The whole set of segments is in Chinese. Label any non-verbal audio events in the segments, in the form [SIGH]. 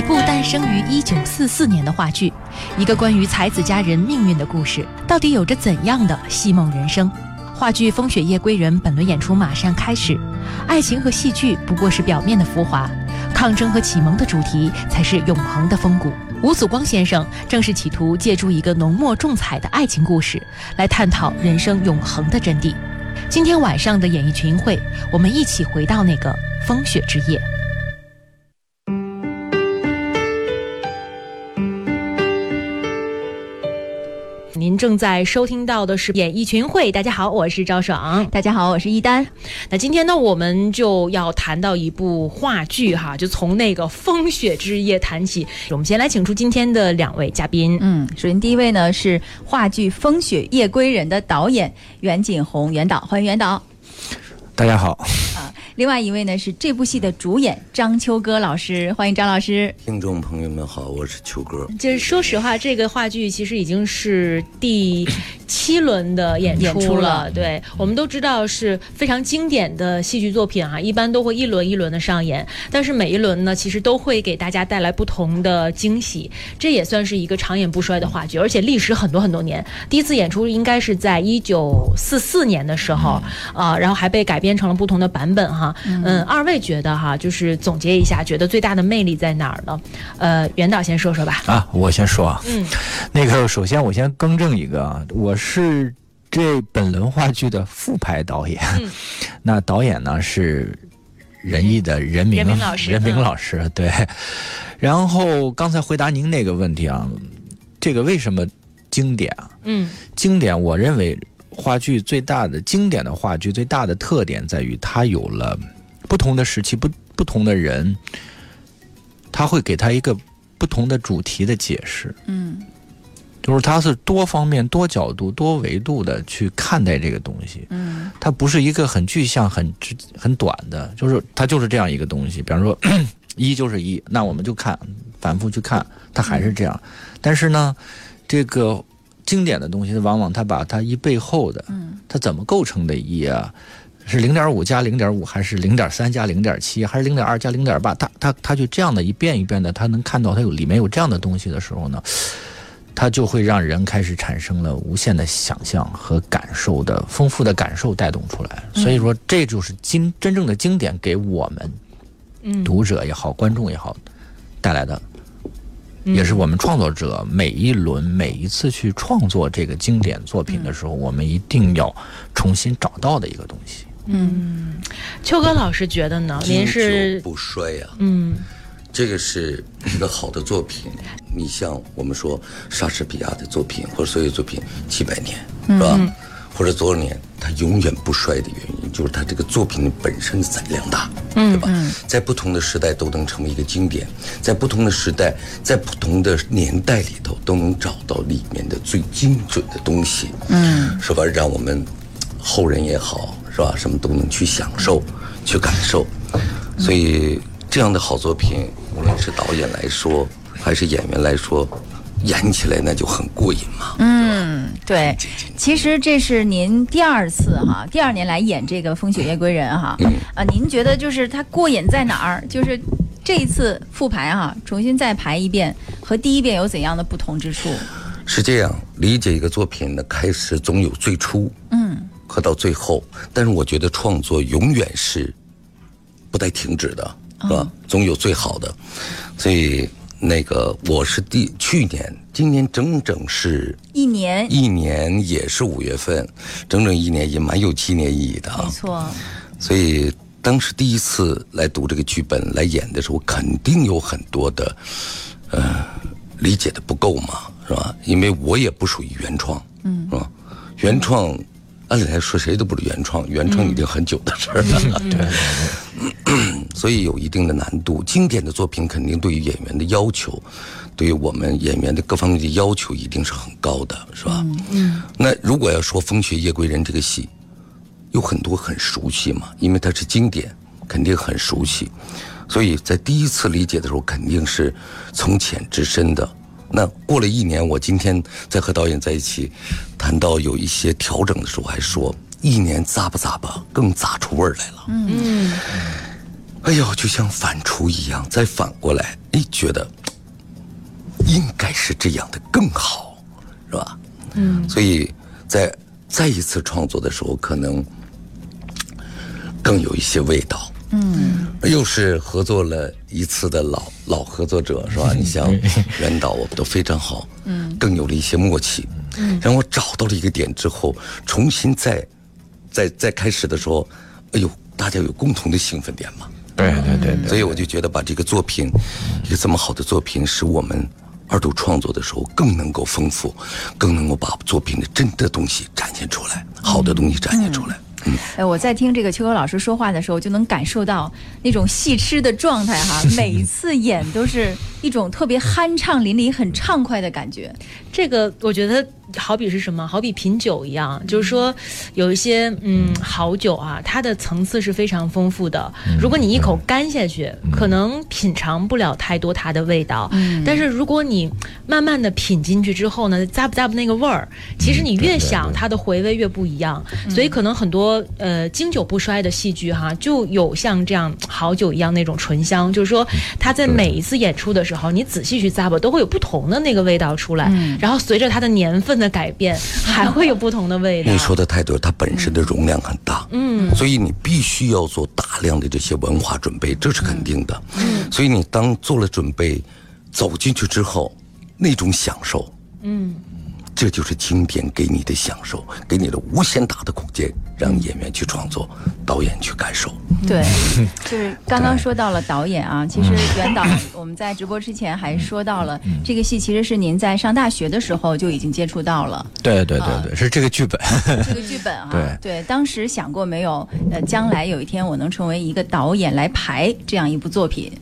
一部诞生于一九四四年的话剧，一个关于才子佳人命运的故事，到底有着怎样的戏梦人生？话剧《风雪夜归人》本轮演出马上开始，爱情和戏剧不过是表面的浮华，抗争和启蒙的主题才是永恒的风骨。吴祖光先生正是企图借助一个浓墨重彩的爱情故事，来探讨人生永恒的真谛。今天晚上的演艺群会，我们一起回到那个风雪之夜。正在收听到的是演艺群会，大家好，我是赵爽，大家好，我是一丹。那今天呢，我们就要谈到一部话剧哈，就从那个风雪之夜谈起。我们先来请出今天的两位嘉宾。嗯，首先第一位呢是话剧《风雪夜归人》的导演袁锦宏，袁导，欢迎袁导。大家好。啊，另外一位呢是这部戏的主演张秋歌老师，欢迎张老师。听众朋友们好，我是秋歌。就是说实话，这个话剧其实已经是第七轮的演出了。对，我们都知道是非常经典的戏剧作品啊，一般都会一轮一轮的上演。但是每一轮呢，其实都会给大家带来不同的惊喜。这也算是一个长演不衰的话剧，而且历时很多很多年。第一次演出应该是在一九四四年的时候啊，然后还被改编成了不同的版本哈。嗯，二位觉得哈，就是总结一下，觉得最大的魅力在哪儿呢？呃，袁导先说说吧。啊，我先说啊。嗯，那个首先我先更正一个啊，我是这本轮话剧的副排导演。嗯，[LAUGHS] 那导演呢是仁义的任明老师。任明老师对。然后刚才回答您那个问题啊，这个为什么经典啊？嗯，经典，我认为。话剧最大的经典的话剧最大的特点在于，它有了不同的时期、不不同的人，他会给他一个不同的主题的解释。嗯，就是他是多方面、多角度、多维度的去看待这个东西。嗯，它不是一个很具象、很很短的，就是它就是这样一个东西。比方说，[CLEARS THROAT] 一就是一，那我们就看，反复去看，它还是这样。但是呢，这个。经典的东西，往往它把它一背后的，嗯，它怎么构成的一啊？是零点五加零点五，还是零点三加零点七，还是零点二加零点八？它它它就这样的一遍一遍的，它能看到它有里面有这样的东西的时候呢，它就会让人开始产生了无限的想象和感受的丰富的感受带动出来。所以说，这就是经真正的经典给我们，嗯，读者也好，观众也好，带来的。也是我们创作者每一轮每一次去创作这个经典作品的时候，我们一定要重新找到的一个东西。嗯，秋哥老师觉得呢？您是不衰呀？嗯，这个是一个好的作品。你像我们说莎士比亚的作品或者所有作品几百年，是吧？或者多少年，他永远不衰的原因，就是他这个作品本身的载量大，对吧？在不同的时代都能成为一个经典，在不同的时代，在不同的年代里头都能找到里面的最精准的东西，嗯，是吧？让我们后人也好，是吧？什么都能去享受、去感受。所以这样的好作品，无论是导演来说，还是演员来说。演起来那就很过瘾嘛。嗯，对，其实这是您第二次哈，第二年来演这个《风雪夜归人》哈。啊，您觉得就是它过瘾在哪儿？就是这一次复排哈，重新再排一遍，和第一遍有怎样的不同之处？是这样，理解一个作品的开始总有最初，嗯，和到最后。但是我觉得创作永远是不带停止的，是吧？总有最好的，所以。那个我是第去年，今年整整是一年，一年也是五月份，整整一年也蛮有纪念意义的啊。没错，所以当时第一次来读这个剧本来演的时候，肯定有很多的，呃，理解的不够嘛，是吧？因为我也不属于原创，嗯，是吧？原创。按理来说，谁都不是原创，原创已经很久的事儿了。对，[CLEARS THROAT] 所以有一定的难度。经典的作品肯定对于演员的要求，对于我们演员的各方面的要求一定是很高的，是吧？嗯。那如果要说《风雪夜归人》这个戏，有很多很熟悉嘛，因为它是经典，肯定很熟悉。所以在第一次理解的时候，肯定是从浅至深的。那过了一年，我今天再和导演在一起谈到有一些调整的时候，还说一年咂吧咂吧更咂出味儿来了。嗯，哎呦，就像反刍一样，再反过来，哎，觉得应该是这样的更好，是吧？嗯，所以在再一次创作的时候，可能更有一些味道。嗯，又是合作了一次的老老合作者，是吧？你像 [LAUGHS] 袁导，我们都非常好，嗯，更有了一些默契。嗯，让我找到了一个点之后，重新再再再开始的时候，哎呦，大家有共同的兴奋点嘛。对对对对，所以我就觉得把这个作品，一个这么好的作品，使我们二度创作的时候更能够丰富，更能够把作品的真的东西展现出来，好的东西展现出来。嗯哎，我在听这个秋秋老师说话的时候，就能感受到那种戏痴的状态哈。[LAUGHS] 每一次演都是一种特别酣畅淋漓、很畅快的感觉。这个我觉得好比是什么？好比品酒一样，就是说有一些嗯好酒啊，它的层次是非常丰富的。如果你一口干下去，可能品尝不了太多它的味道。嗯。但是如果你慢慢的品进去之后呢，咂不咂不那个味儿，其实你越想它的回味越不一样。所以可能很多。呃，经久不衰的戏剧哈，就有像这样好酒一样那种醇香，就是说，它在每一次演出的时候，你仔细去咂吧，都会有不同的那个味道出来。然后随着它的年份的改变，还会有不同的味道。你说的太对，它本身的容量很大，嗯，所以你必须要做大量的这些文化准备，这是肯定的。嗯，所以你当做了准备，走进去之后，那种享受，嗯。这就是经典给你的享受，给你的无限大的空间，让演员去创作，导演去感受。对，[LAUGHS] 就是刚刚说到了导演啊，其实袁导，我们在直播之前还说到了这个戏，其实是您在上大学的时候就已经接触到了。对对对对，是这个剧本。[LAUGHS] 这个剧本啊，对对，当时想过没有？呃，将来有一天我能成为一个导演来排这样一部作品。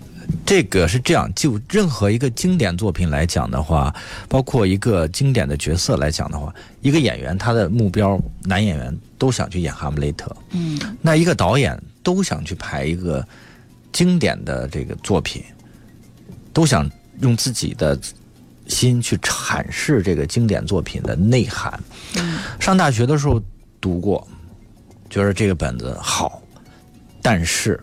这个是这样，就任何一个经典作品来讲的话，包括一个经典的角色来讲的话，一个演员他的目标，男演员都想去演哈姆雷特，嗯，那一个导演都想去拍一个经典的这个作品，都想用自己的心去阐释这个经典作品的内涵。上大学的时候读过，觉得这个本子好，但是。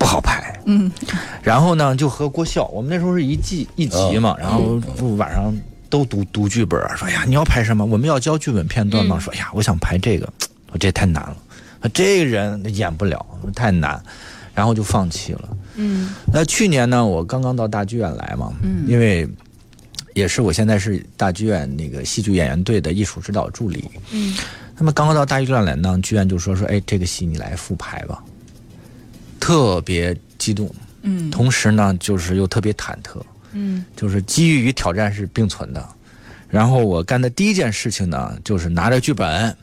不好排，嗯，然后呢，就和郭笑，我们那时候是一季一集嘛，然后晚上都读读剧本，说呀，你要拍什么？我们要交剧本片段吗？说呀，我想拍这个，我这太难了，这个人演不了，太难，然后就放弃了。嗯，那去年呢，我刚刚到大剧院来嘛，嗯，因为也是我现在是大剧院那个戏剧演员队的艺术指导助理，嗯，那么刚刚到大剧院来呢，剧院就说说，哎，这个戏你来复排吧。特别激动，嗯，同时呢，就是又特别忐忑，嗯，就是机遇与挑战是并存的。然后我干的第一件事情呢，就是拿着剧本。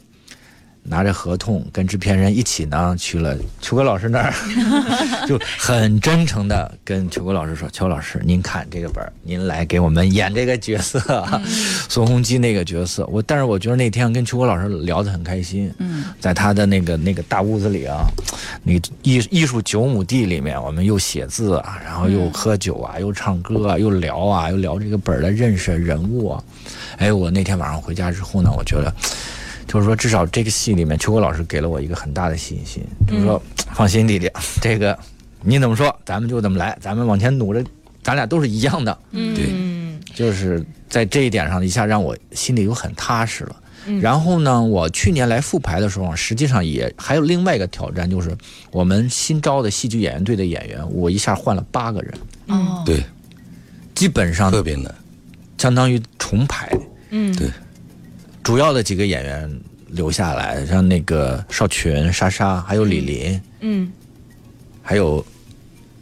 拿着合同跟制片人一起呢去了秋哥老师那儿，[LAUGHS] 就很真诚的跟秋哥老师说：“邱老师，您看这个本儿您来给我们演这个角色，宋洪基那个角色。”我但是我觉得那天跟秋哥老师聊得很开心。嗯，在他的那个那个大屋子里啊，那艺艺术九亩地里面，我们又写字啊，然后又喝酒啊，又唱歌啊，又聊啊，又聊这个本儿的认识人物啊。哎，我那天晚上回家之后呢，我觉得。就是说，至少这个戏里面，秋国老师给了我一个很大的信心。就是说，放心，弟弟，这个你怎么说，咱们就怎么来，咱们往前努着，咱俩都是一样的。嗯，对，就是在这一点上，一下让我心里又很踏实了。然后呢，我去年来复排的时候，实际上也还有另外一个挑战，就是我们新招的戏剧演员队的演员，我一下换了八个人。哦，对，基本上特别难，相当于重排。嗯，对。主要的几个演员留下来，像那个邵群、莎莎，还有李林，嗯，还有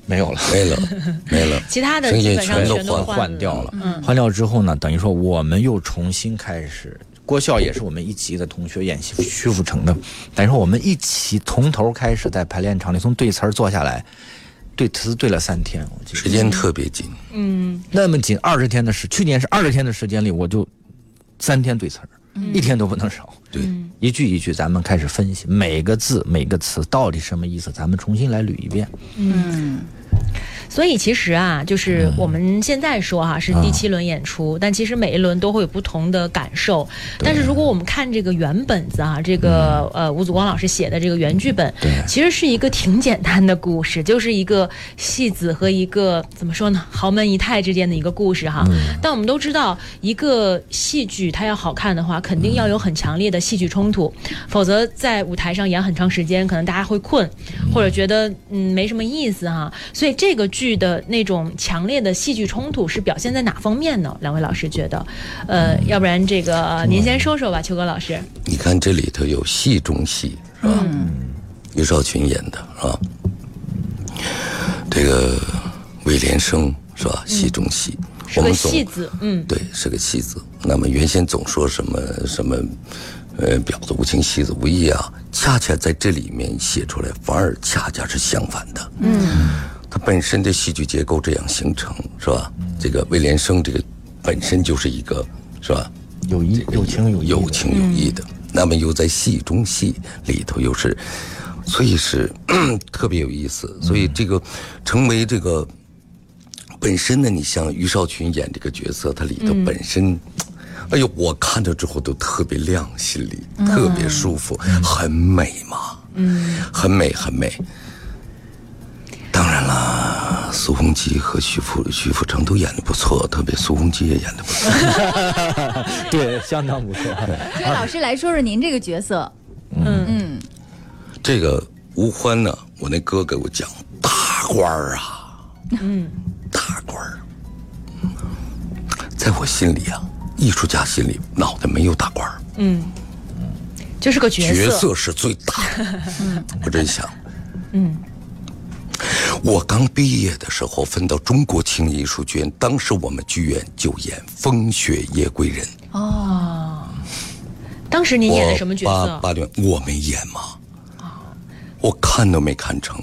没有了？没了，[LAUGHS] 没了。其他的基本上全都换掉了。嗯，换掉之后呢，等于说我们又重新开始。郭笑也是我们一级的同学演戏，徐福成的。等于说我们一起从头开始在排练场里，从对词儿坐下来，对词对了三天，我记得时间特别紧。嗯，那么紧二十天的时，去年是二十天的时间里，我就三天对词儿。一天都不能少，对，一句一句，咱们开始分析每个字、每个词到底什么意思，咱们重新来捋一遍。嗯。所以其实啊，就是我们现在说哈、是第七轮演出，但其实每一轮都会有不同的感受。但是如果我们看这个原本子啊，这个、呃吴祖光老师写的这个原剧本，对。其实是一个挺简单的故事，就是一个戏子和一个怎么说呢，豪门姨太之间的一个故事哈。但我们都知道，一个戏剧它要好看的话，肯定要有很强烈的戏剧冲突，否则在舞台上演很长时间，可能大家会困，或者觉得嗯没什么意思哈。所以这个剧的那种强烈的戏剧冲突是表现在哪方面呢？两位老师觉得，呃，要不然这个呃您先说说吧，秋哥老师。你看这里头有戏中戏，是吧？嗯于少群演的是吧？这个魏连生是吧？戏中戏，是个我们总戏子，嗯，对，是个戏子。那么原先总说什么什么，呃，婊子无情，戏子无义啊，恰恰在这里面写出来，反而恰恰是相反的。嗯，它本身的戏剧结构这样形成，是吧？这个威廉生这个本身就是一个，是吧？有义有情有义有情有义的。那么又在戏中戏里头又是，所以是 [CLEARS THROAT] 特别有意思。所以这个成为这个本身呢，你像于少群演这个角色，他里头本身。哎呦，我看着之后都特别亮，心里特别舒服，很美嘛，嗯，很美很美。苏洪基和徐福徐福成都演的不错，特别苏洪基也演的不错。[LAUGHS] 对，相当不错。这老师来说说您这个角色，嗯嗯这个吴欢呢，我那哥给我讲大官儿啊，嗯，大官儿，在我心里啊，艺术家心里脑袋没有大官儿，嗯就是个角色角色，色是最大的。[LAUGHS] 我真想，嗯，我刚毕业的时候分到中国青年艺术剧院，当时我们剧院就演《风雪夜归人》。哦。当时您演的什么角色？八八年我没演嘛，我看都没看成，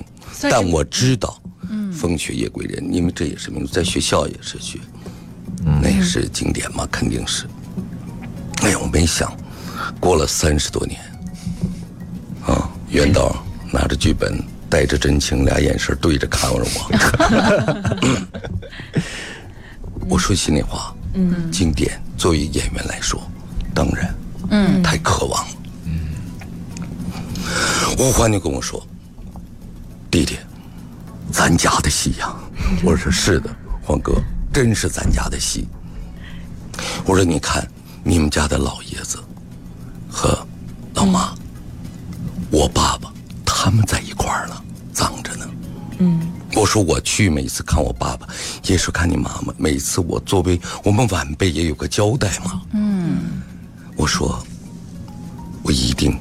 但我知道，嗯，《风雪夜归人》，因为这也是名，在学校也是学，那也是经典嘛，肯定是。哎呀，我没想，过了三十多年，啊，袁导拿着剧本，带着真情，俩眼神对着看着我。[LAUGHS] 我说心里话，嗯，经典作为演员来说，当然，嗯，太渴望了。吴欢就跟我说：“弟弟，咱家的戏呀。”我说：“是的，欢哥，真是咱家的戏。”我说：“你看，你们家的老爷子和老妈，我爸爸他们在一块儿了，葬着呢。”嗯，我说我去每次看我爸爸，也是看你妈妈。每次我作为我们晚辈也有个交代嘛。嗯，我说我一定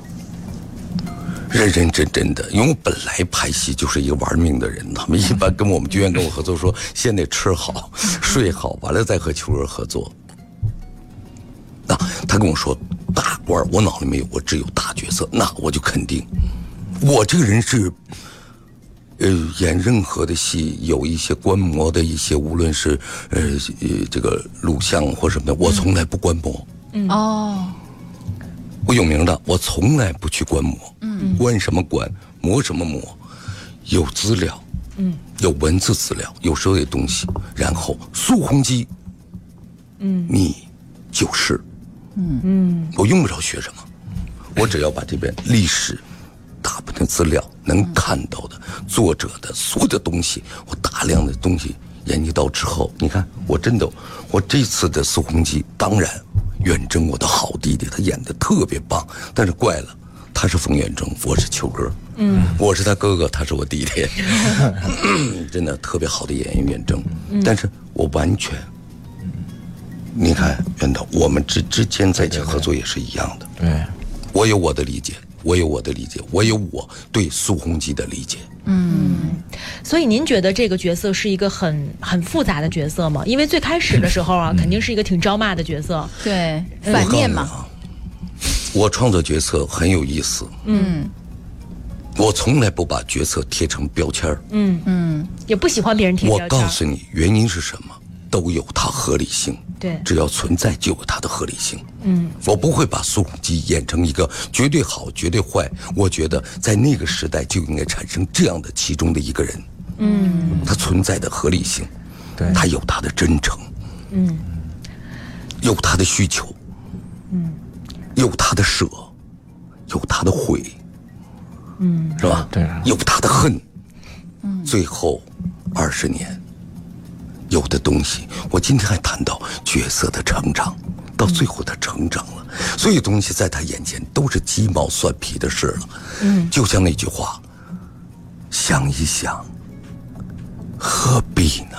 认认真真的，因为我本来拍戏就是一个玩命的人，他们一般跟我们剧院跟我合作说，先得吃好、睡好，完了再和秋儿合作。那他跟我说大官，我脑里没有，我只有大角色，那我就肯定，我这个人是。呃，演任何的戏，有一些观摩的一些，无论是呃呃这个录像或什么的，我从来不观摩。嗯哦，我有名的，我从来不去观摩。嗯，观什么观，磨什么磨，有资料，嗯，有文字资料，有时候有东西，然后苏洪基，嗯，你就是，嗯嗯，我用不着学什么，我只要把这边历史。大部分资料能看到的作者的所有的东西，我大量的东西研究到之后，你看，我真的，我这次的苏洪基，当然，远征我的好弟弟，他演的特别棒，但是怪了，他是冯远征，我是秋哥，嗯，我是他哥哥，他是我弟弟，真的特别好的演员远征，但是我完全，你看袁导，我们之之间在一起合作也是一样的，对，我有我的理解。我有我的理解，我有我对苏洪基的理解。嗯所以您觉得这个角色是一个很很复杂的角色吗？因为最开始的时候啊，肯定是一个挺招骂的角色。对，反面嘛，我告诉你啊我创作角色很有意思。嗯，我从来不把角色贴成标签儿。也不喜欢别人贴我标签我。告诉你，原因是什么，都有它合理性。对只要存在就有它的合理性。嗯，我不会把苏洪基演成一个绝对好、绝对坏。我觉得在那个时代就应该产生这样的其中的一个人。嗯他存在的合理性，对他有他的真诚，嗯有他的需求，嗯有他的舍，有他的悔，嗯是吧？对有他的恨。嗯最后二十年，有的东西，我今天还谈到角色的成长，到最后他成长了，所有东西在他眼前都是鸡毛蒜皮的事了。嗯，就像那句话，想一想，何必呢？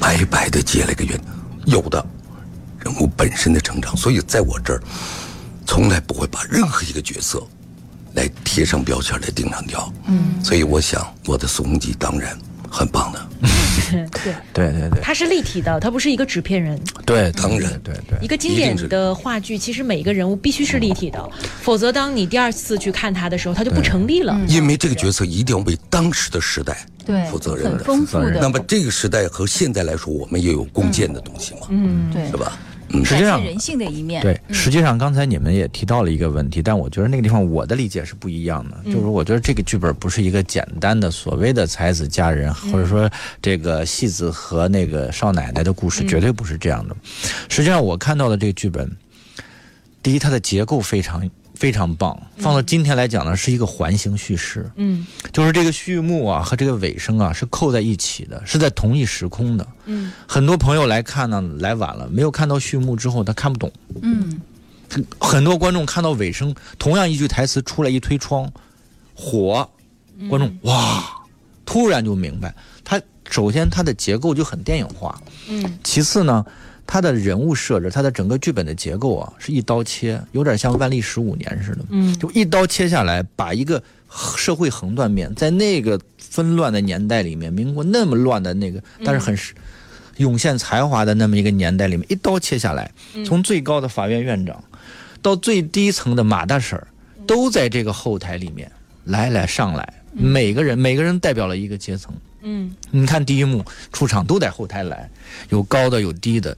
白白的结了个缘，有的人物本身的成长，所以在我这儿，从来不会把任何一个角色来贴上标签来定上调。嗯，所以我想我的宋仲基当然很棒的，[LAUGHS] 对，对对对。他是立体的，他不是一个纸片人。对，当然对对。一个经典的话剧，其实每一个人物必须是立体的，否则当你第二次去看他的时候，他就不成立了。因为这个角色一定要为当时的时代对，负责任的。很丰富负责任的。那么这个时代和现在来说，我们也有共建的东西嘛，嗯，对。是，吧？嗯，实际上人性的一面。对，实际上刚才你们也提到了一个问题，但我觉得那个地方我的理解是不一样的，就是我觉得这个剧本不是一个简单的所谓的才子佳人，或者说这个戏子和那个少奶奶的故事，绝对不是这样的。实际上我看到的这个剧本，第一，它的结构非常非常棒，放到今天来讲呢，是一个环形叙事，嗯。就是这个序幕啊和这个尾声啊是扣在一起的，是在同一时空的。嗯。很多朋友来看呢，来晚了，没有看到序幕之后，他看不懂。嗯，很多观众看到尾声，同样一句台词出来一推窗，火，观众哇，突然就明白。它首先它的结构就很电影化，嗯。其次呢，它的人物设置，他的整个剧本的结构啊，是一刀切，有点像万历十五年似的，嗯。就一刀切下来，把一个社会横断面，在那个纷乱的年代里面，民国那么乱的那个，但是很是涌现才华的那么一个年代里面，一刀切下来，从最高的法院院长到最低层的马大婶儿，都在这个后台里面来来上来，每个人每个人代表了一个阶层。嗯。你看第一幕出场都在后台来，有高的有低的，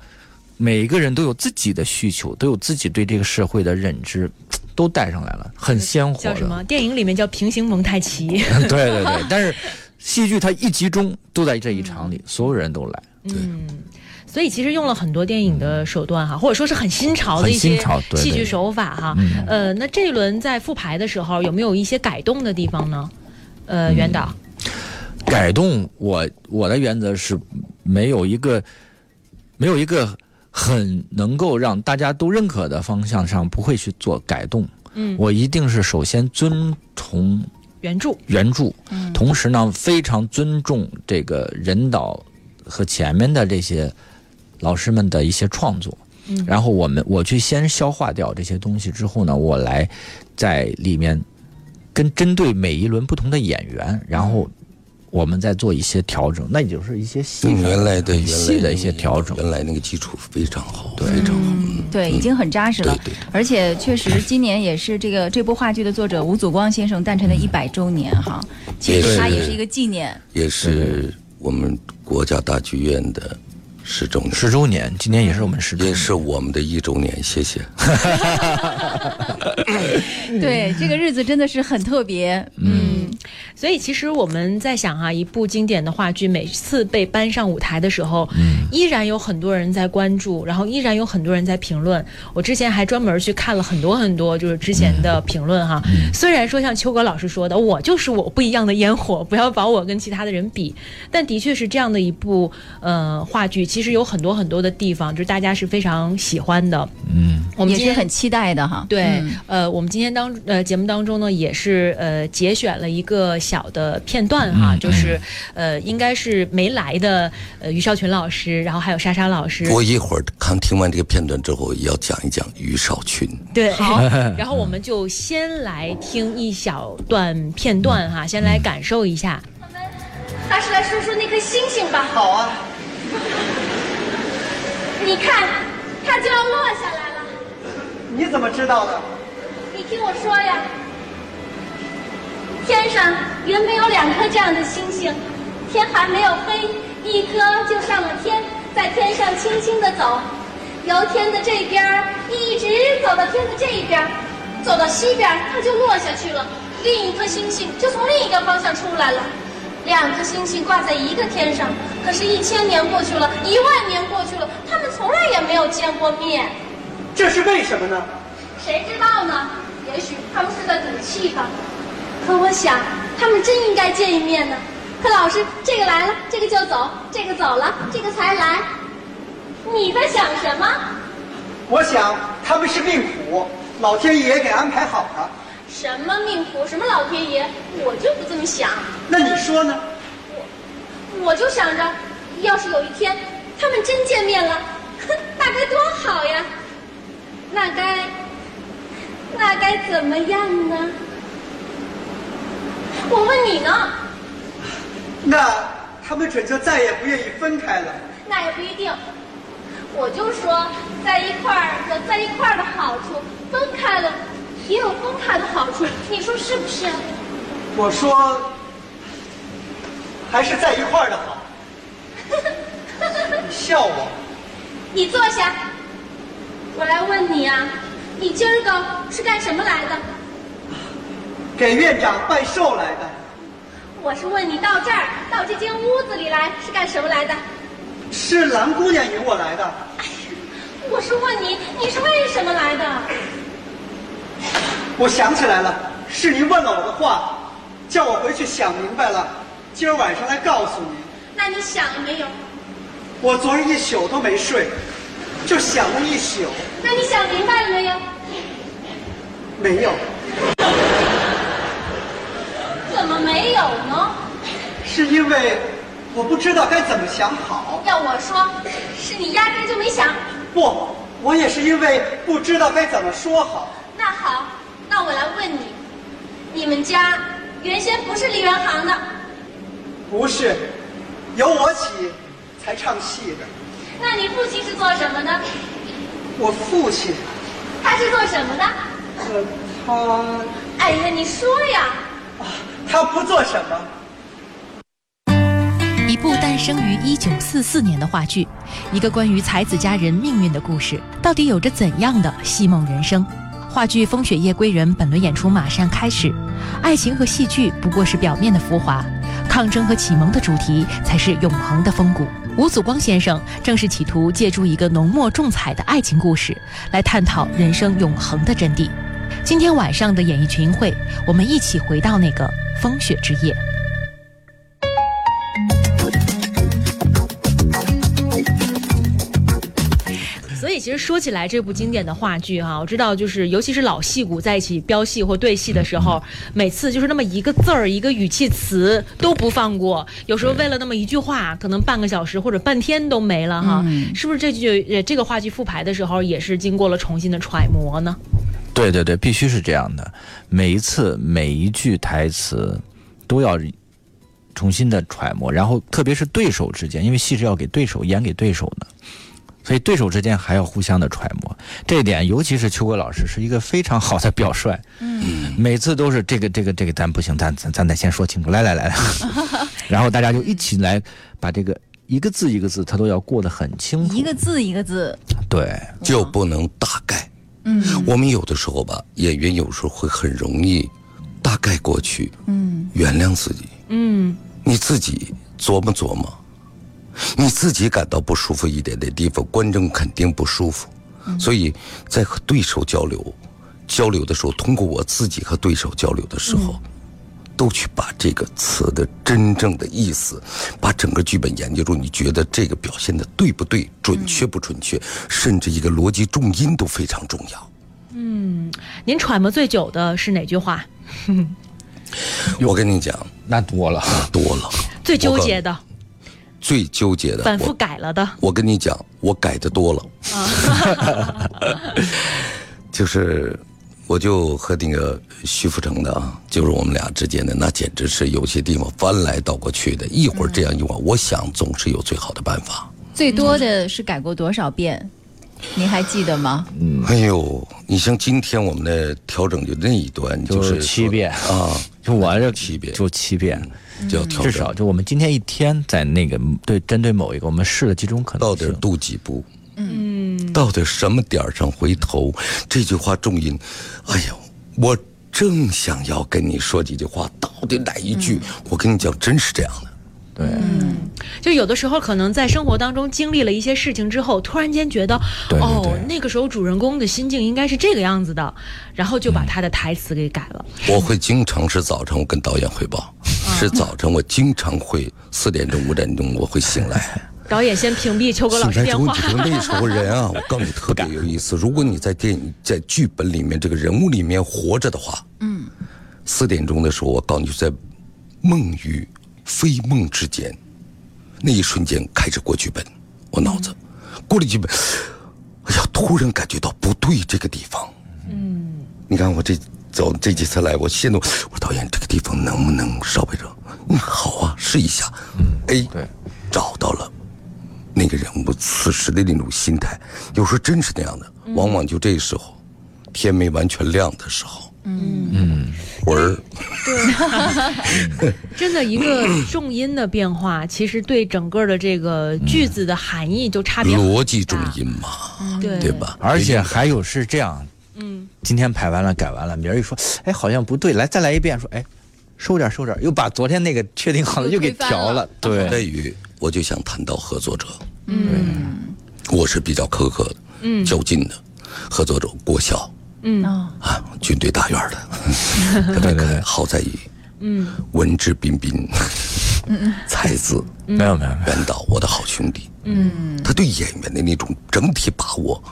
每个人都有自己的需求，都有自己对这个社会的认知，[TSK] 都带上来了，很鲜活的。叫什么？电影里面叫平行蒙太奇。[LAUGHS] 对对对，但是戏剧它一集中都在这一场里，所有人都来。嗯，所以其实用了很多电影的手段哈，或者说是很新潮的一些戏剧手法哈。嗯呃，那这一轮在复排的时候有没有一些改动的地方呢？呃，袁导，改动我我的原则是没有一个没有一个很能够让大家都认可的方向上不会去做改动。嗯，我一定是首先遵从原著，原著，嗯同时呢非常尊重这个人导和前面的这些老师们的一些创作。嗯然后我们我去先消化掉这些东西之后呢，我来在里面跟针对每一轮不同的演员，然后我们在做一些调整，那也就是一些细的原来的原来细的一些调整。原来那个基础非常好，非常好。嗯，对，已经很扎实了对对。而且确实，今年也是这个这部话剧的作者吴祖光先生诞辰的一百周年哈。其实它也是一个纪念。也是我们国家大剧院的十周年，十周年，今年也是我们十周年，也是我们的一周年。谢谢。[LAUGHS] 对，这个日子真的是很特别。嗯，所以其实我们在想啊，一部经典的话剧每次被搬上舞台的时候，依然有很多人在关注，然后依然有很多人在评论。我之前还专门去看了很多很多，就是之前的评论哈。虽然说像秋格老师说的，我就是我不一样的烟火，不要把我跟其他的人比，但的确是这样的一部呃话剧，其实有很多很多的地方，就是大家是非常喜欢的。嗯，我们今天也是很期待的哈。对，嗯呃，我们今天当呃节目当中呢，也是呃节选了一个小的片段哈，就是呃应该是没来的呃于少群老师，然后还有莎莎老师，我一会儿看听完这个片段之后，也要讲一讲于少群。对，好 [LAUGHS] [LAUGHS] 然后我们就先来听一小段片段哈，先来感受一下。还是来说说那颗星星吧。好啊，你看，它就要落下来了。你怎么知道的？你听我说呀，天上原本有两颗这样的星星，天还没有黑，一颗就上了天，在天上轻轻地走，由天的这边儿一直走到天的这一边儿，走到西边它就落下去了，另一颗星星就从另一个方向出来了。两颗星星挂在一个天上，可是，一千年过去了，一万年过去了，他们从来也没有见过面，这是为什么呢？谁知道呢？也许他们是在赌气吧。可我想，他们真应该见一面呢。可老师这个来了，这个就走；这个走了，这个才来。你在想什么？我想他们是命苦，老天爷给安排好的。什么命苦？什么老天爷？我就不这么想。那你说呢？我我就想着，要是有一天他们真见面了，哼，那该多好呀！那该那该怎么样呢？我问你呢？那他们准就再也不愿意分开了。那也不一定。我就说，在一块儿有在一块儿的好处，分开了也有分开的好处。你说是不是？我说，还是在一块儿的好。[LAUGHS] 你笑我？你坐下。我来问你啊，你今儿个是干什么来的？给院长拜寿来的。我是问你到这儿，到这间屋子里来是干什么来的？是蓝姑娘引我来的。哎呀，我是问你，你是为什么来的？我想起来了，是您问了我的话，叫我回去想明白了，今儿晚上来告诉您。那你想了没有？我昨儿一宿都没睡，就想了一宿。那你想明白了没有？没有。怎么没有呢？是因为我不知道该怎么想好。要我说，是你压根就没想。不，我也是因为不知道该怎么说好。那好，那我来问你，你们家原先不是梨园行的？不是，由我起才唱戏的。那你父亲是做什么的？我父亲。他是做什么的？呃，他……哎呀，你说呀！啊，他不做什么。一部诞生于一九四四年的话剧，一个关于才子佳人命运的故事，到底有着怎样的戏梦人生？话剧《风雪夜归人》本轮演出马上开始，爱情和戏剧不过是表面的浮华，抗争和启蒙的主题才是永恒的风骨。吴祖光先生正是企图借助一个浓墨重彩的爱情故事，来探讨人生永恒的真谛。今天晚上的演艺群会，我们一起回到那个风雪之夜。其实说起来，这部经典的话剧哈，我知道就是尤其是老戏骨在一起飙戏或对戏的时候，每次就是那么一个字儿、一个语气词都不放过。有时候为了那么一句话，可能半个小时或者半天都没了哈。是不是这句呃这个话剧复排的时候也是经过了重新的揣摩呢？对对对，必须是这样的。每一次每一句台词都要重新的揣摩，然后特别是对手之间，因为戏是要给对手演给对手的。所以对手之间还要互相的揣摩，这一点尤其是秋国老师是一个非常好的表率。嗯，每次都是这个这个这个咱不行，咱咱咱得先说清楚。来来来来，[LAUGHS] 然后大家就一起来把这个一个字一个字，他都要过得很清楚。一个字一个字，对，就不能大概。嗯，我们有的时候吧，演员有时候会很容易大概过去。嗯，原谅自己。嗯，你自己琢磨琢磨。你自己感到不舒服一点的地方，观众肯定不舒服。所以在和对手交流、交流的时候，通过我自己和对手交流的时候，都去把这个词的真正的意思，把整个剧本研究住。你觉得这个表现的对不对、准确不准确，甚至一个逻辑重音都非常重要。嗯，您揣摩最久的是哪句话？[LAUGHS] 我跟你讲，那多了，多了，最纠结的。最纠结的，反复改了的。我跟你讲，我改的多了。[LAUGHS] 就是，我就和那个徐福成的啊，就是我们俩之间的，那简直是有些地方翻来倒过去的，一会儿这样一会儿，我想总是有最好的办法。最多的是改过多少遍？您还记得吗？嗯。哎呦，你像今天我们的调整就那一段，就是七遍啊，就我这七遍，就七遍。就至少就我们今天一天在那个对针对某一个我们试了几种可能到底渡几步？嗯，到底什么点上回头？这句话重音，哎呀，我正想要跟你说几句话，到底哪一句？我跟你讲，真是这样的。对，就有的时候可能在生活当中经历了一些事情之后，突然间觉得，对对哦，那个时候主人公的心境应该是这个样子的，然后就把他的台词给改了。我会经常是早晨我跟导演汇报，是早晨我经常会四点钟五点钟我会醒来。[LAUGHS] 导演先屏蔽秋哥老师电话。那时候人啊，我告诉你 [LAUGHS] 特别有意思。如果你在电影在剧本里面这个人物里面活着的话，嗯，四点钟的时候，我告诉你，在梦与非梦之间，那一瞬间开始过剧本，我脑子过了剧本，哎呀，突然感觉到不对这个地方，嗯，你看我这走这几次来，我现在我说导演这个地方能不能稍微着？嗯，好啊，试一下，嗯，哎，对，找到了。那个人物此时的那种心态，有时候真是那样的，往往就这时候，天没完全亮的时候，嗯。嗯，魂儿。[LAUGHS] [LAUGHS] 真的一个重音的变化，[COUGHS] 其实对整个的这个句子的含义就差别逻辑重音嘛，对。对？吧？而且还有是这样，嗯，今天排完了改完了，明儿一说，哎，好像不对，来再来一遍，说，哎，收点收点，又把昨天那个确定好了又又给调了，在对，于我就想谈到合作者，嗯，我是比较苛刻的，嗯，较劲的合作者，国校哦，啊，军队大院的，特别可爱，好在于，嗯，文质彬彬，嗯才子，没有没有没有，袁导，我的好兄弟，嗯，他对演员的那种整体把握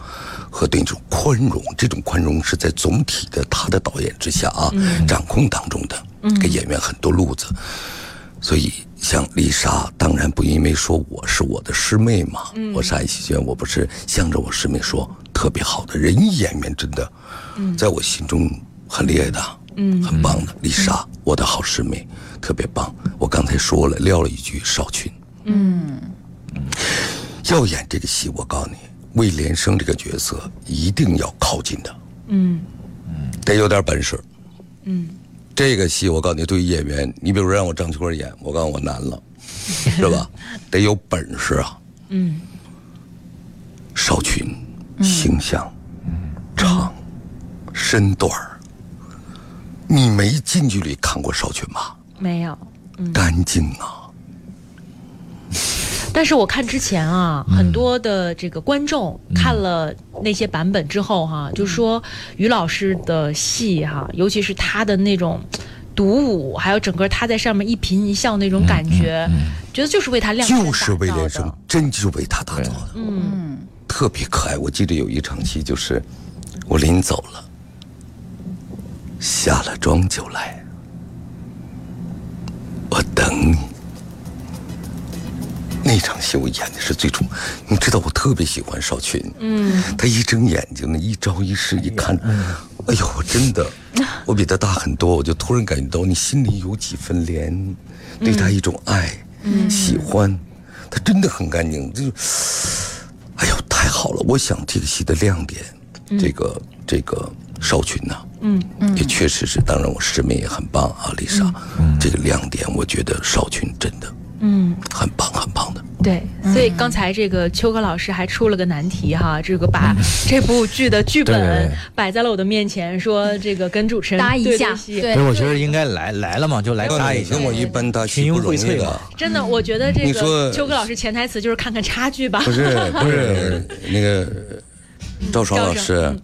和对那种宽容，这种宽容是在总体的他的导演之下啊、掌控当中的，给演员很多路子。所以像丽莎，当然不因为说我是我的师妹嘛，我是爱戏剧院，我不是向着我师妹说特别好的人演员，真的，在我心中很厉害的，嗯，很棒的。丽莎，我的好师妹，特别棒。我刚才说了，撂了一句少群，嗯。要演这个戏，我告诉你，魏连生这个角色一定要靠近他，嗯嗯，得有点本事，嗯，这个戏我告诉你，对于演员，你比如让我张秋儿演，我告诉我难了，是吧？[LAUGHS] 得有本事啊，嗯，少群，形象，长，身段儿你没近距离看过少群吗？没有。干净啊！[LAUGHS] 但是我看之前啊，很多的这个观众看了那些版本之后哈、就说于老师的戏哈、尤其是他的那种独舞，还有整个他在上面一颦一笑那种感觉，觉得就是为他量身就是魏打造连生。，真就是为他打造的，嗯，特别可爱。我记得有一场戏，就是我临走了，下了妆就来，我等你。那场戏我演的是最重，你知道我特别喜欢少群，嗯，他一睁眼睛呢，一招一式一看，哎呦，我真的，我比他大很多，我就突然感觉到你心里有几分怜，对他一种爱，喜欢，他真的很干净，就，哎呦，太好了！我想这个戏的亮点，这个这个少群呐、嗯嗯，也确实是，当然我师妹也很棒啊，丽莎，这个亮点，我觉得少群真的，嗯，很棒很棒的。对，所以刚才这个秋哥老师还出了个难题哈，这个把这部剧的剧本摆在了我的面前，说这个跟主持人搭一下对对戏对所以我觉得应该来来了嘛，就来搭一下跟。我一般搭群英荟萃嘛。真的，我觉得这个秋哥老师潜台词就是看看差距吧。不是不是 [LAUGHS] 那个赵爽老师，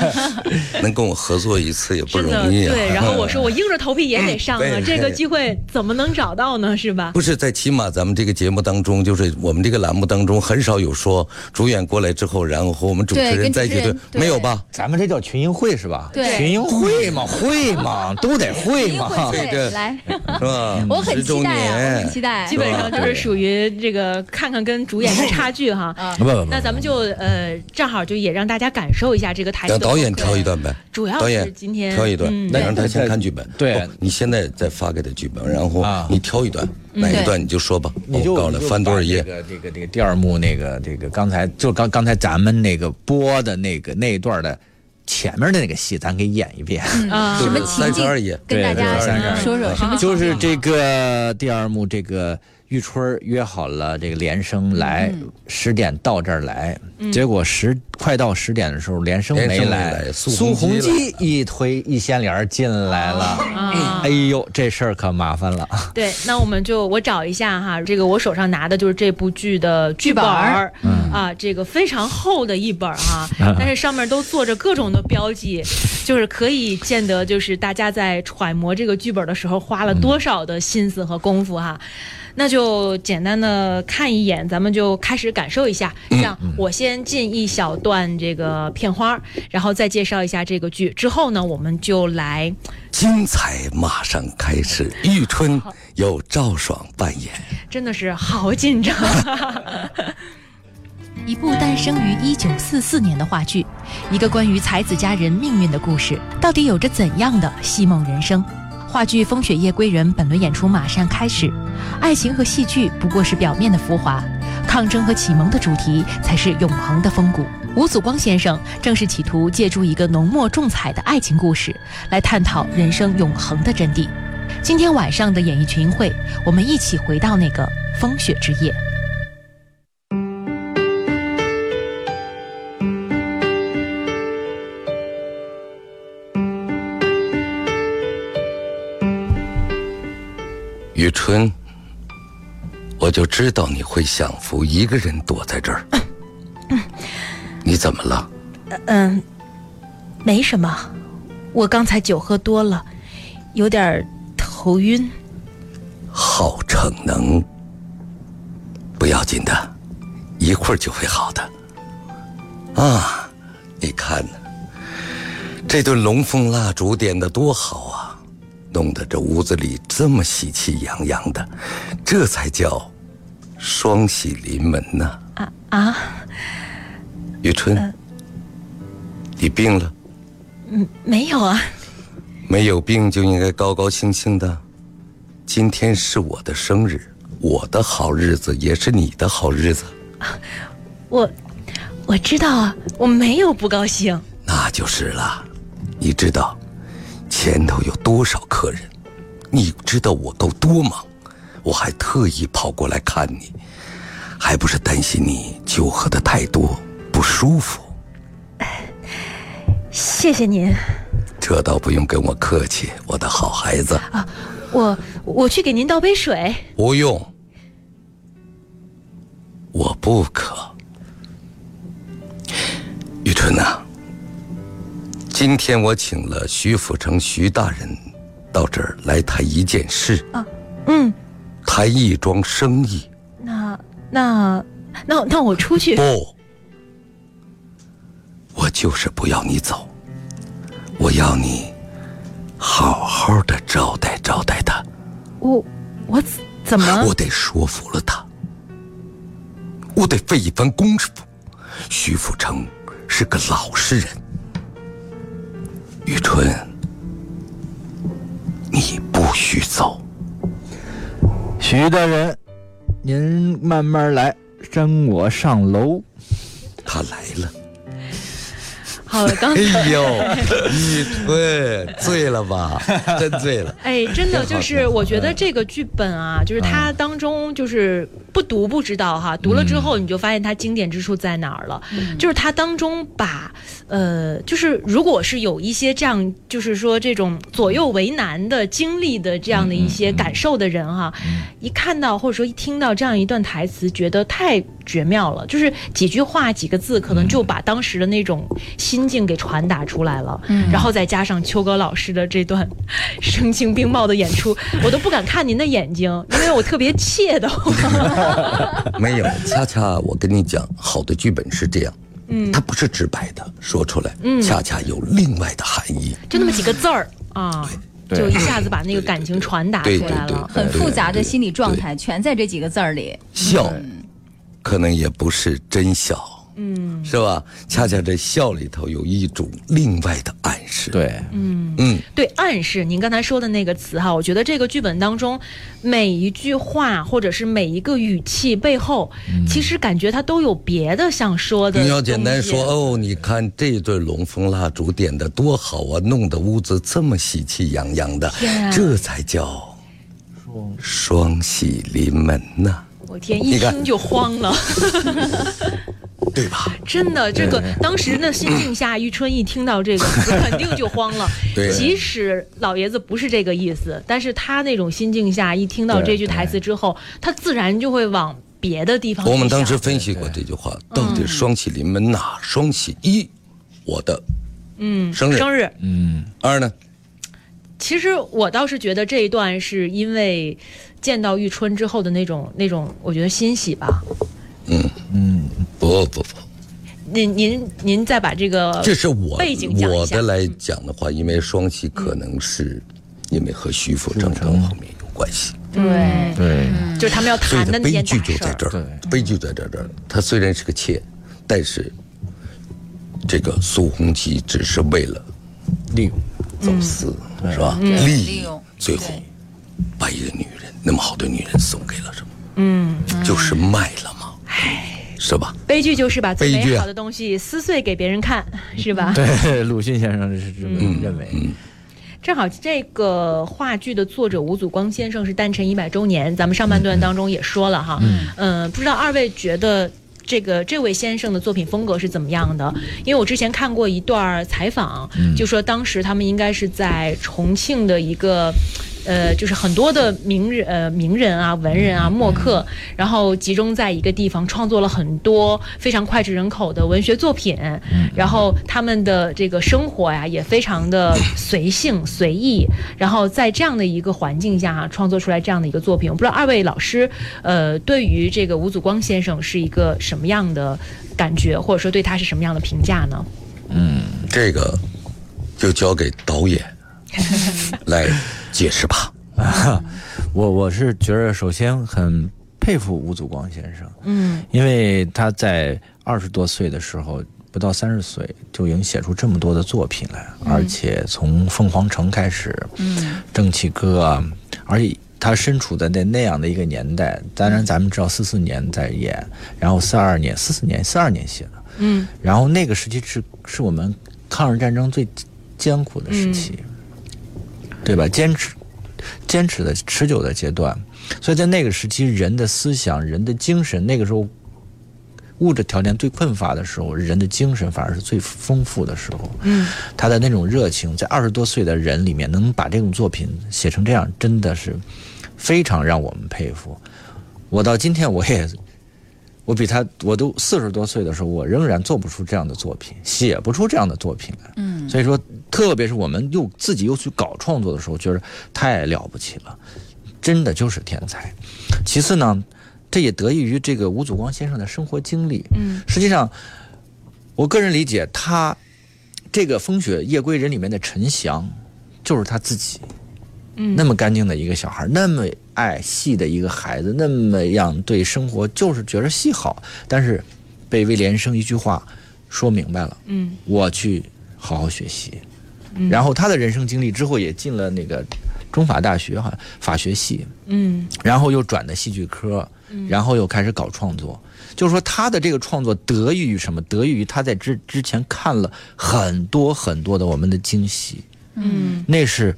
[LAUGHS] 能跟我合作一次也不容易啊。对，[LAUGHS] 然后我说我硬着头皮也得上啊，这个机会怎么能找到呢？是吧？不是在起码咱们这个节目当中，就是我们这个栏目当中，很少有说主演过来之后，然后和我们主持人在一起对没有吧？咱们这叫群英会是吧？对群英会嘛，会嘛，都得会嘛。[LAUGHS] 对对来，是吧？我很10周期待啊，很期待。基本上就是属于这个看看跟主演的差距哈。不不不，那咱们就呃，正好就也让大家感受一下这个台词让导演挑一段呗。主要导演是今天挑一段，嗯让他先看剧本。对你现在再发给他剧本，然后啊你挑一段，哪一段你就说吧。你就我告诉他翻多少页这。个这个这个第二幕那个这个刚才就刚刚才咱们那个播的那个那一段的前面的那个戏，咱给演一遍。啊什么就是情境32页跟大家对对对32说说什么？就是这个第二幕，这个玉春约好了这个连生来嗯十点到这儿来，结果十快到十点的时候，连生没来，来苏苏洪基一推一掀帘进来了，啊哎呦，这事儿可麻烦了。[LAUGHS] 对，那我们就我找一下哈，这个我手上拿的就是这部剧的剧本儿，啊，这个非常厚的一本儿哈，[LAUGHS] 但是上面都做着各种的标记，就是可以见得就是大家在揣摩这个剧本的时候花了多少的心思和功夫哈。那就简单的看一眼，咱们就开始感受一下。像我先进一小段这个片花，然后再介绍一下这个剧。之后呢，我们就来精彩马上开始，玉春由赵爽扮演。真的是好紧张。[LAUGHS] 一部诞生于一九四四年的话剧，一个关于才子佳人命运的故事，到底有着怎样的戏梦人生？话剧《风雪夜归人》本轮演出马上开始，爱情和戏剧不过是表面的浮华，抗争和启蒙的主题才是永恒的风骨。吴祖光先生正是企图借助一个浓墨重彩的爱情故事，来探讨人生永恒的真谛。今天晚上的演艺群会，我们一起回到那个风雪之夜。春，我就知道你会享福，一个人躲在这儿。你怎么了？嗯，没什么，我刚才酒喝多了，有点头晕。好逞能，不要紧的，一会儿就会好的。啊，你看呢，这顿龙凤蜡烛点的多好啊，弄得这屋子里这么喜气洋洋的，这才叫双喜临门呢、啊啊，玉春，你病了？嗯没有啊，没有病就应该高高兴兴的。今天是我的生日，我的好日子也是你的好日子，我我知道啊，我没有不高兴。那就是了。你知道前头有多少客人？你知道我够多忙，我还特意跑过来看你，还不是担心你酒喝的太多不舒服。谢谢您，这倒不用跟我客气，我的好孩子。啊我我去给您倒杯水。不用，我不渴。今天我请了徐辅成徐大人到这儿来谈一件事啊，嗯，谈一桩生意。那那那那我出去。不，我就是不要你走，我要你好好的招待招待他。我我怎怎么？我得说服了他，我得费一番功夫。徐辅成是个老实人，玉春，你不许走。徐大人，您慢慢来，跟我上楼。他来了。好，刚才哎。呦，雨春醉了吧？真醉了。哎，真的就是，我觉得这个剧本啊，就是它当中就是不读不知道哈，读了之后你就发现它经典之处在哪儿了。就是它当中把呃，就是如果是有一些这样，就是说这种左右为难的经历的这样的一些感受的人哈，一看到或者说一听到这样一段台词，觉得太绝妙了，就是几句话几个字，可能就把当时的那种心境给传达出来了。然后再加上秋哥老师的这段 [LAUGHS] 声情并茂的演出，我都不敢看您的眼睛，因为我特别怯的。[LAUGHS] 没有，恰恰我跟你讲，好的剧本是这样，嗯，它不是直白的说出来，嗯，恰恰有另外的含义。就那么几个字儿啊，对就一下子把那个感情传达出对对对来了。很复杂的心理状态，全在这几个字儿里。笑，可能也不是真笑，嗯，是吧？恰恰这笑里头有一种另外的暗示。，对，嗯嗯，对，暗示您刚才说的那个词哈，我觉得这个剧本当中每一句话或者是每一个语气背后，其实感觉它都有别的想说的。你要简单说，哦，你看这对龙凤蜡烛点的多好啊，弄得屋子这么喜气洋洋的啊，这才叫双喜临门呐，我天，一听就慌了，[LAUGHS] 对吧？真的，这个当时那心境下，玉春一听到这个词，[LAUGHS] 肯定就慌了。对即使老爷子不是这个意思，但是他那种心境下，一听到这句台词之后，他自然就会往别的地方我们当时分析过这句话，到底双喜临门哪？双喜一，我的嗯生日生日。嗯，二呢？其实我倒是觉得这一段是因为见到玉春之后的那种那种，我觉得欣喜吧。不不不，您您您再把这个这是我背景我的来讲的话，因为双喜可能是因为和徐福正正后面有关系，对，对，就是他们要所以谈的那他悲剧件大事儿。就在这儿，悲剧在这儿这儿。他虽然是个妾，但是这个苏洪基只是为了利用走私，是吧？利用，最后把一个女人那么好的女人送给了什么？嗯，就是卖了嘛，是吧？悲剧就是把最美好的东西撕碎给别人看，是吧？对，鲁迅先生是这么认为。嗯正好这个话剧的作者吴祖光先生是诞辰一百周年，咱们上半段当中也说了哈，嗯、不知道二位觉得。这个这位先生的作品风格是怎么样的？因为我之前看过一段采访，就说当时他们应该是在重庆的一个，呃，就是很多的名人、呃名人啊、文人啊、墨客，然后集中在一个地方，创作了很多非常脍炙人口的文学作品。然后他们的这个生活呀，也非常的随性随意。然后在这样的一个环境下，创作出来这样的一个作品，我不知道二位老师，呃，对于这个吴祖光先生是一个什么样的感觉，或者说对他是什么样的评价呢？嗯这个就交给导演来解释吧。[LAUGHS] 我我是觉得，首先很佩服吴祖光先生，嗯。因为他在二十多岁的时候，不到三十岁就已经写出这么多的作品来，而且从凤凰城开始，嗯，正气歌啊，而且他身处在那那样的一个年代，当然咱们知道四四年在演，然后四二年、四四年、四二年写的，嗯。然后那个时期是是我们抗日战争最艰苦的时期，对吧？坚持坚持的持久的阶段，所以在那个时期，人的思想、人的精神，那个时候物质条件最困乏的时候，人的精神反而是最丰富的时候。嗯他的那种热情，在二十多岁的人里面能把这种作品写成这样，真的是非常让我们佩服。我到今天我也，我比他，我都四十多岁的时候，我仍然做不出这样的作品，写不出这样的作品来。嗯，所以说，特别是我们又自己又去搞创作的时候，觉得太了不起了，真的就是天才。其次呢，这也得益于这个吴祖光先生的生活经历。嗯实际上，我个人理解，他这个《风雪夜归人》里面的陈翔，就是他自己。嗯。那么干净的一个小孩，那么爱戏的一个孩子，那么样对生活就是觉得戏好，但是被威廉生一句话说明白了，嗯。我去好好学习。然后他的人生经历之后也进了那个中法大学哈法学系，嗯。然后又转的戏剧科，然后又开始搞创作。就是说，他的这个创作得益于什么？得益于他在之之前看了很多很多的我们的惊喜，嗯。那是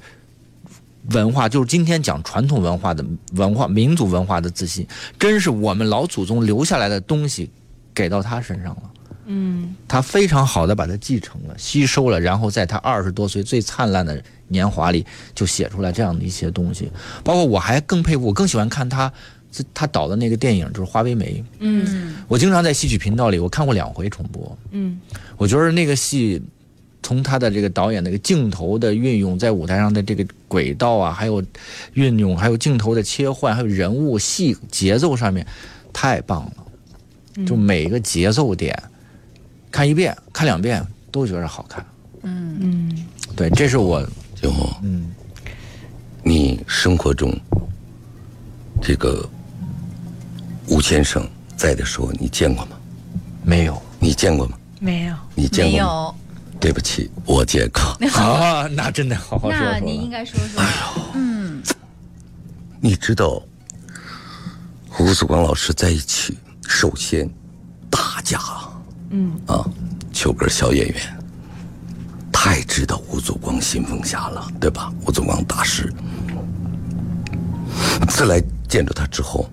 文化，就是今天讲传统文化的文化、民族文化的自信，真是我们老祖宗留下来的东西，给到他身上了。嗯他非常好的把它继承了、吸收了，然后在他二十多岁最灿烂的年华里，就写出来这样的一些东西。包括我还更佩服，我更喜欢看他自他导的那个电影，就是《花为媒》。嗯我经常在戏曲频道里，我看过两回重播。嗯我觉得那个戏，从他的这个导演那个镜头的运用，在舞台上的这个轨道啊，还有运用，还有镜头的切换，还有人物戏节奏上面，太棒了。就每个节奏点，看一遍、看两遍都觉得好看。嗯嗯对，这是我景红，嗯，你生活中这个吴先生在的时候，你见过吗？没有。你见过吗？没有你见过吗？有。对不起，我健康。[LAUGHS] 啊，那真的好好说说了。那您应该说说，嗯，你知道，吴祖光老师在一起，首先大家，嗯啊，秋根小演员，太知道吴祖光新风侠了，对吧？吴祖光大师，自来见着他之后，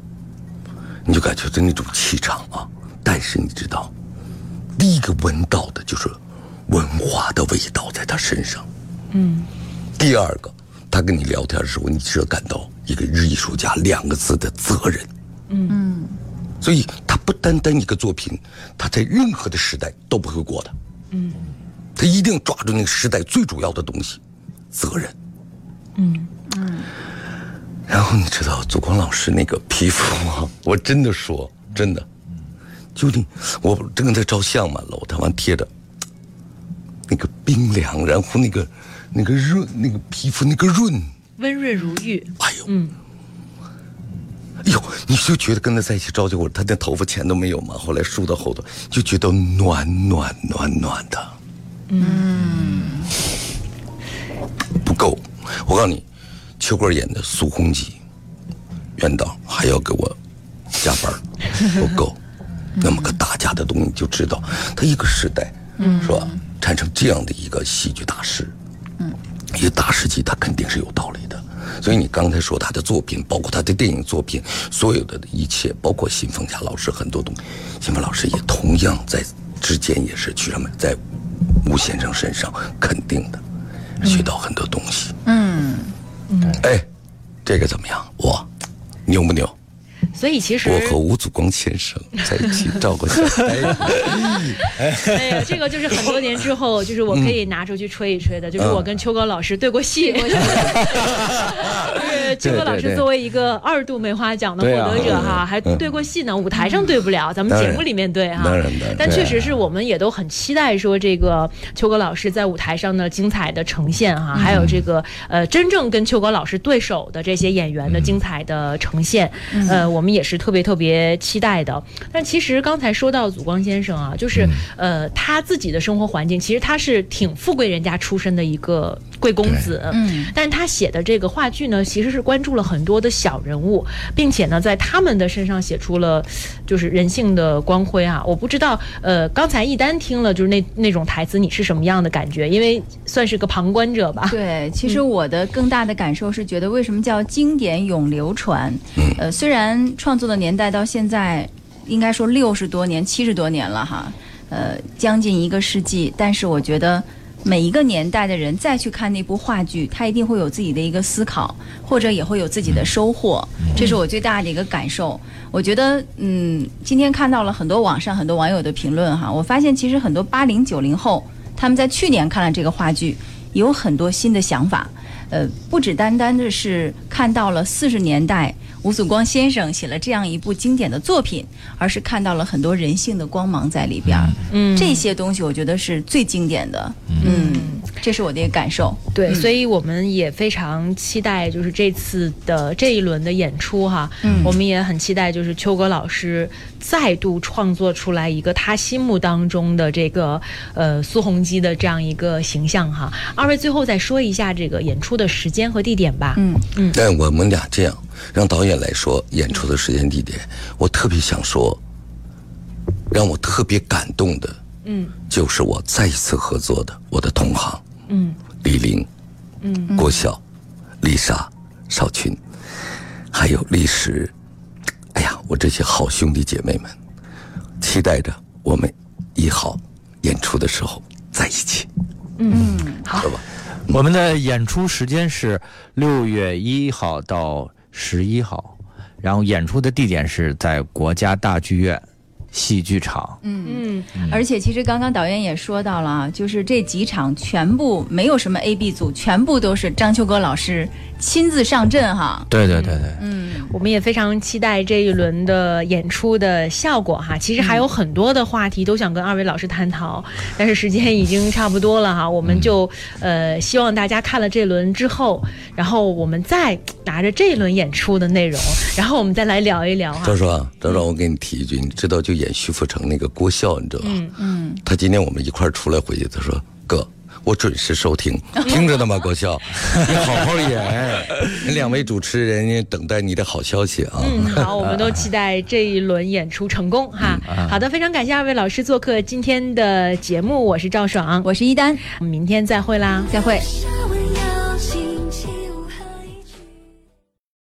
你就感觉到那种气场啊。但是你知道，第一个闻到的就是文化的味道在他身上。嗯。第二个，他跟你聊天的时候，你只感到一个艺术家两个字的责任。嗯。所以，他不单单一个作品，他在任何的时代都不会过的。嗯。他一定抓住那个时代最主要的东西，责任。嗯嗯。然后你知道祖光老师那个皮肤吗？我真的说真的，就你我正跟他照相嘛，楼他完贴着那个冰凉，然后那个那个润，那个皮肤那个润，温润如玉。哎呦，嗯，哎呦，你就觉得跟他在一起照这会儿，他那头发钱都没有嘛，后来梳到后头，就觉得暖暖暖暖的。嗯，不够，我告诉你。秋哥演的苏红基，袁导还要给我加班 [LAUGHS] 不够。那么个大家的东西，就知道他一个时代，嗯是吧？产生这样的一个戏剧大师，嗯，一个大师级，他肯定是有道理的。所以你刚才说他的作品，包括他的电影作品，所有的一切，包括新凤霞老师很多东西，新凤老师也同样在之间也是去什么，在吴先生身上肯定的学到很多东西。嗯。哎，这个怎么样？我牛不牛？所以其实我和吴祖光先生在一起照过相。[LAUGHS] 哎呀，这个就是很多年之后，就是我可以拿出去吹一吹的，就是我跟秋哥老师对过戏。秋哥老师作为一个二度梅花奖的获得者哈，还对过戏呢。舞台上对不了，咱们节目里面对哈。但确实是我们也都很期待说这个秋哥老师在舞台上的精彩的呈现哈，还有这个呃真正跟秋哥老师对手的这些演员的精彩的呈现。呃。我们也是特别特别期待的，但其实刚才说到祖光先生啊，就是呃他自己的生活环境，其实他是挺富贵人家出身的一个贵公子，嗯，但是他写的这个话剧呢，其实是关注了很多的小人物，并且呢，在他们的身上写出了就是人性的光辉啊。我不知道，呃，刚才一丹听了就是那那种台词，你是什么样的感觉？因为算是个旁观者吧。对，其实我的更大的感受是觉得，为什么叫经典永流传？呃，虽然。创作的年代到现在，应该说六十多年、七十多年了哈，呃，将近一个世纪。但是我觉得每一个年代的人再去看那部话剧，他一定会有自己的一个思考，或者也会有自己的收获。这是我最大的一个感受。我觉得，嗯，今天看到了很多网上很多网友的评论哈，我发现其实很多八零九零后他们在去年看了这个话剧，有很多新的想法。呃，不只单单的是看到了四十年代。吴祖光先生写了这样一部经典的作品，而是看到了很多人性的光芒在里边儿。嗯，这些东西我觉得是最经典的。嗯，这是我的一个感受。对，所以我们也非常期待，就是这次的这一轮的演出哈。嗯，我们也很期待，就是秋哥老师再度创作出来一个他心目当中的这个呃苏洪基的这样一个形象哈。二位最后再说一下这个演出的时间和地点吧。嗯嗯，但我们俩这样。让导演来说演出的时间地点，我特别想说，让我特别感动的，嗯，就是我再一次合作的我的同行，嗯，李玲，嗯，郭晓，丽莎，邵群，还有历史，哎呀，我这些好兄弟姐妹们，期待着我们一号演出的时候在一起，嗯，好，我们的演出时间是六月一号到。十一号，然后演出的地点是在国家大剧院戏剧场。嗯嗯，而且其实刚刚导演也说到了啊，就是这几场全部没有什么 A B 组，全部都是张秋歌老师。亲自上阵哈，对对对对，嗯，我们也非常期待这一轮的演出的效果哈。其实还有很多的话题都想跟二位老师探讨，但是时间已经差不多了哈。我们就呃希望大家看了这轮之后，然后我们再拿着这一轮演出的内容，然后我们再来聊一聊哈。张爽，张爽，我给你提一句，你知道就演徐福成那个郭笑，你知道吧？嗯嗯，他今天我们一块儿出来回去，他说哥。我准时收听，[LAUGHS] 听着呢吗？高笑，[LAUGHS] 你好好演。两位主持人等待你的好消息啊！嗯，好，我们都期待这一轮演出成功哈。好的，非常感谢二位老师做客今天的节目，我是赵爽，我是一丹，我们明天再会啦，再会。